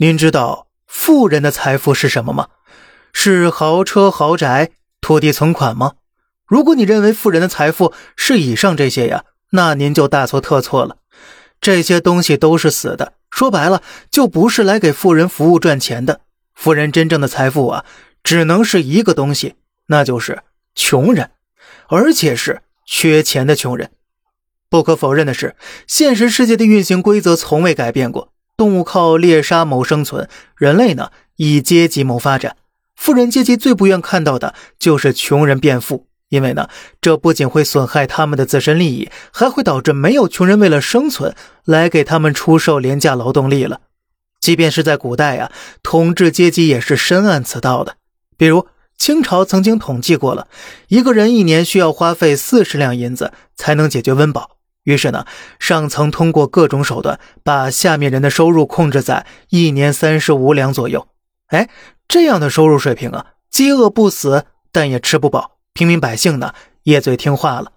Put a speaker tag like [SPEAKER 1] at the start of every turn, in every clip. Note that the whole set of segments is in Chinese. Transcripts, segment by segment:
[SPEAKER 1] 您知道富人的财富是什么吗？是豪车豪宅、土地存款吗？如果你认为富人的财富是以上这些呀，那您就大错特错了。这些东西都是死的，说白了就不是来给富人服务赚钱的。富人真正的财富啊，只能是一个东西，那就是穷人，而且是缺钱的穷人。不可否认的是，现实世界的运行规则从未改变过。动物靠猎杀谋生存，人类呢以阶级谋发展。富人阶级最不愿看到的就是穷人变富，因为呢，这不仅会损害他们的自身利益，还会导致没有穷人为了生存来给他们出售廉价劳动力了。即便是在古代呀，统治阶级也是深谙此道的。比如清朝曾经统计过了，一个人一年需要花费四十两银子才能解决温饱。于是呢，上层通过各种手段把下面人的收入控制在一年三十五两左右。哎，这样的收入水平啊，饥饿不死，但也吃不饱，平民百姓呢也最听话了。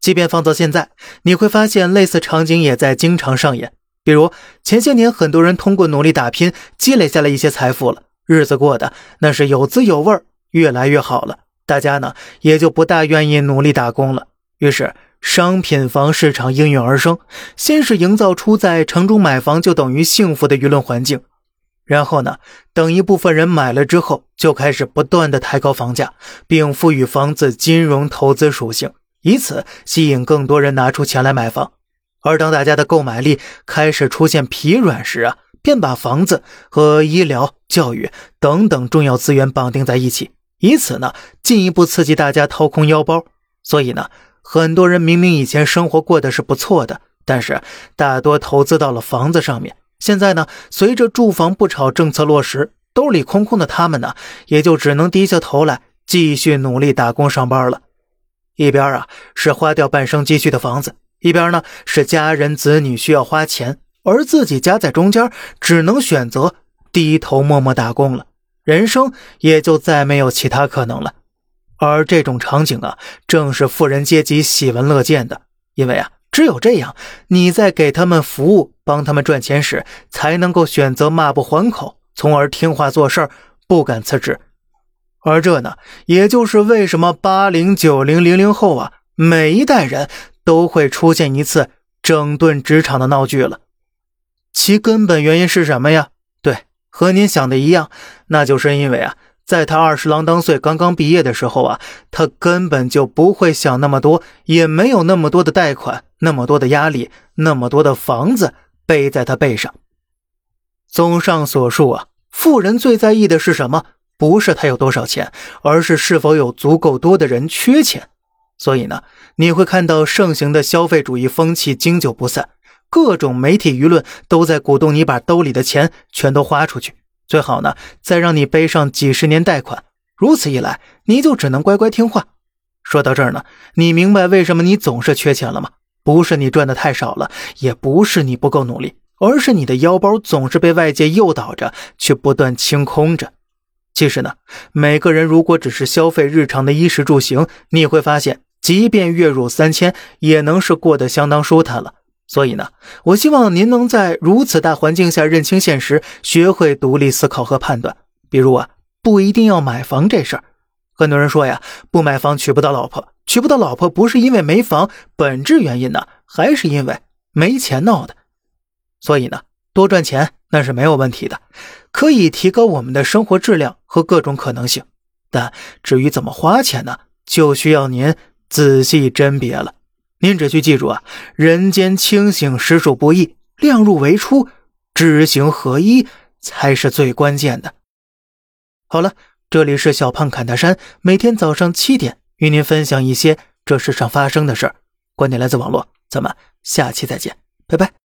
[SPEAKER 1] 即便放到现在，你会发现类似场景也在经常上演。比如前些年，很多人通过努力打拼积累下了一些财富了，日子过得那是有滋有味，越来越好了，大家呢也就不大愿意努力打工了。于是。商品房市场应运而生，先是营造出在城中买房就等于幸福的舆论环境，然后呢，等一部分人买了之后，就开始不断的抬高房价，并赋予房子金融投资属性，以此吸引更多人拿出钱来买房。而当大家的购买力开始出现疲软时啊，便把房子和医疗、教育等等重要资源绑定在一起，以此呢，进一步刺激大家掏空腰包。所以呢。很多人明明以前生活过得是不错的，但是大多投资到了房子上面。现在呢，随着住房不炒政策落实，兜里空空的他们呢，也就只能低下头来继续努力打工上班了。一边啊是花掉半生积蓄的房子，一边呢是家人子女需要花钱，而自己夹在中间，只能选择低头默默打工了。人生也就再没有其他可能了。而这种场景啊，正是富人阶级喜闻乐见的，因为啊，只有这样，你在给他们服务、帮他们赚钱时，才能够选择骂不还口，从而听话做事不敢辞职。而这呢，也就是为什么八零、九零、零零后啊，每一代人都会出现一次整顿职场的闹剧了。其根本原因是什么呀？对，和您想的一样，那就是因为啊。在他二十郎当岁、刚刚毕业的时候啊，他根本就不会想那么多，也没有那么多的贷款、那么多的压力、那么多的房子背在他背上。综上所述啊，富人最在意的是什么？不是他有多少钱，而是是否有足够多的人缺钱。所以呢，你会看到盛行的消费主义风气经久不散，各种媒体舆论都在鼓动你把兜里的钱全都花出去。最好呢，再让你背上几十年贷款，如此一来，你就只能乖乖听话。说到这儿呢，你明白为什么你总是缺钱了吗？不是你赚的太少了，也不是你不够努力，而是你的腰包总是被外界诱导着去不断清空着。其实呢，每个人如果只是消费日常的衣食住行，你会发现，即便月入三千，也能是过得相当舒坦了。所以呢，我希望您能在如此大环境下认清现实，学会独立思考和判断。比如啊，不一定要买房这事儿。很多人说呀，不买房娶不到老婆，娶不到老婆不是因为没房，本质原因呢，还是因为没钱闹的。所以呢，多赚钱那是没有问题的，可以提高我们的生活质量和各种可能性。但至于怎么花钱呢，就需要您仔细甄别了。您只需记住啊，人间清醒实属不易，量入为出，知行合一才是最关键的。好了，这里是小胖侃大山，每天早上七点与您分享一些这世上发生的事儿，观点来自网络，咱们下期再见，拜拜。